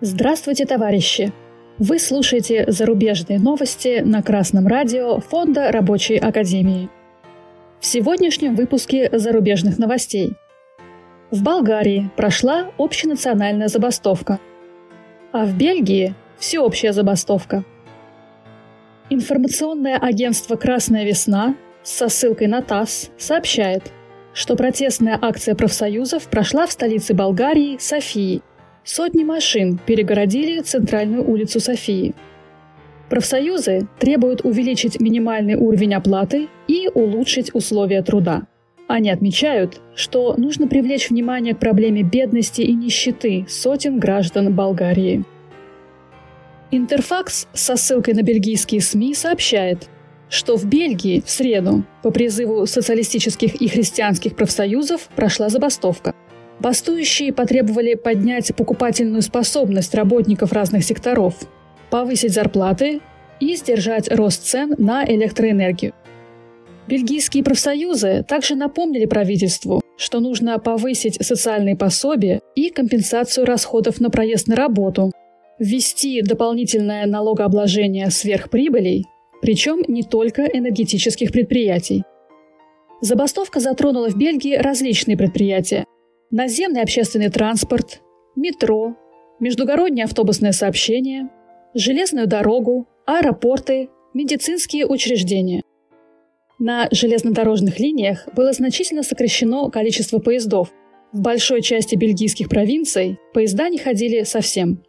Здравствуйте, товарищи! Вы слушаете зарубежные новости на Красном радио Фонда Рабочей Академии. В сегодняшнем выпуске зарубежных новостей. В Болгарии прошла общенациональная забастовка, а в Бельгии – всеобщая забастовка. Информационное агентство «Красная весна» со ссылкой на ТАСС сообщает, что протестная акция профсоюзов прошла в столице Болгарии, Софии. Сотни машин перегородили центральную улицу Софии – Профсоюзы требуют увеличить минимальный уровень оплаты и улучшить условия труда. Они отмечают, что нужно привлечь внимание к проблеме бедности и нищеты сотен граждан Болгарии. Интерфакс со ссылкой на бельгийские СМИ сообщает, что в Бельгии в среду по призыву социалистических и христианских профсоюзов прошла забастовка. Бастующие потребовали поднять покупательную способность работников разных секторов, повысить зарплаты и сдержать рост цен на электроэнергию. Бельгийские профсоюзы также напомнили правительству, что нужно повысить социальные пособия и компенсацию расходов на проезд на работу, ввести дополнительное налогообложение сверхприбылей, причем не только энергетических предприятий. Забастовка затронула в Бельгии различные предприятия. Наземный общественный транспорт, метро, междугороднее автобусное сообщение, железную дорогу, аэропорты, медицинские учреждения. На железнодорожных линиях было значительно сокращено количество поездов. В большой части бельгийских провинций поезда не ходили совсем.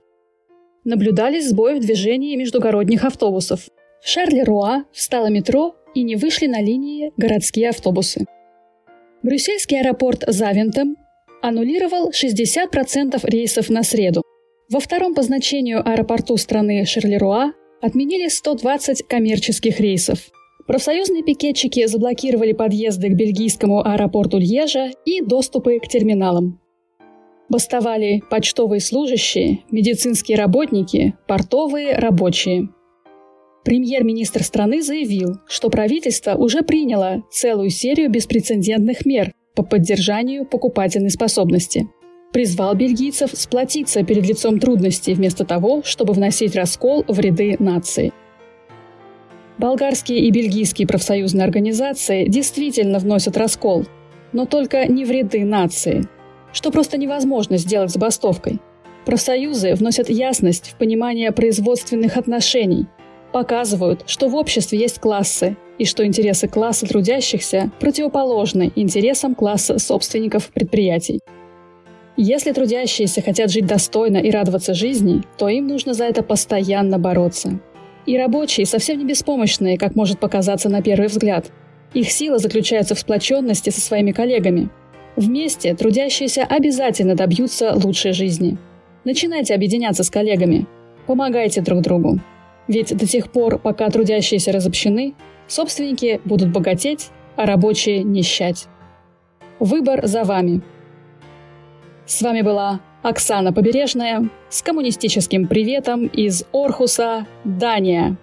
Наблюдались сбои в движении междугородних автобусов. В Шарлеруа встало метро и не вышли на линии городские автобусы. Брюссельский аэропорт Завентем аннулировал 60% рейсов на среду. Во втором по значению аэропорту страны Шерлеруа отменили 120 коммерческих рейсов. Профсоюзные пикетчики заблокировали подъезды к бельгийскому аэропорту Льежа и доступы к терминалам. Бастовали почтовые служащие, медицинские работники, портовые рабочие. Премьер-министр страны заявил, что правительство уже приняло целую серию беспрецедентных мер по поддержанию покупательной способности – призвал бельгийцев сплотиться перед лицом трудностей вместо того, чтобы вносить раскол в ряды нации. Болгарские и бельгийские профсоюзные организации действительно вносят раскол, но только не в ряды нации, что просто невозможно сделать забастовкой. Профсоюзы вносят ясность в понимание производственных отношений, показывают, что в обществе есть классы, и что интересы класса трудящихся противоположны интересам класса собственников предприятий. Если трудящиеся хотят жить достойно и радоваться жизни, то им нужно за это постоянно бороться. И рабочие совсем не беспомощные, как может показаться на первый взгляд. Их сила заключается в сплоченности со своими коллегами. Вместе трудящиеся обязательно добьются лучшей жизни. Начинайте объединяться с коллегами. Помогайте друг другу. Ведь до тех пор, пока трудящиеся разобщены, собственники будут богатеть, а рабочие нищать. Выбор за вами – с вами была Оксана Побережная с коммунистическим приветом из Орхуса, Дания.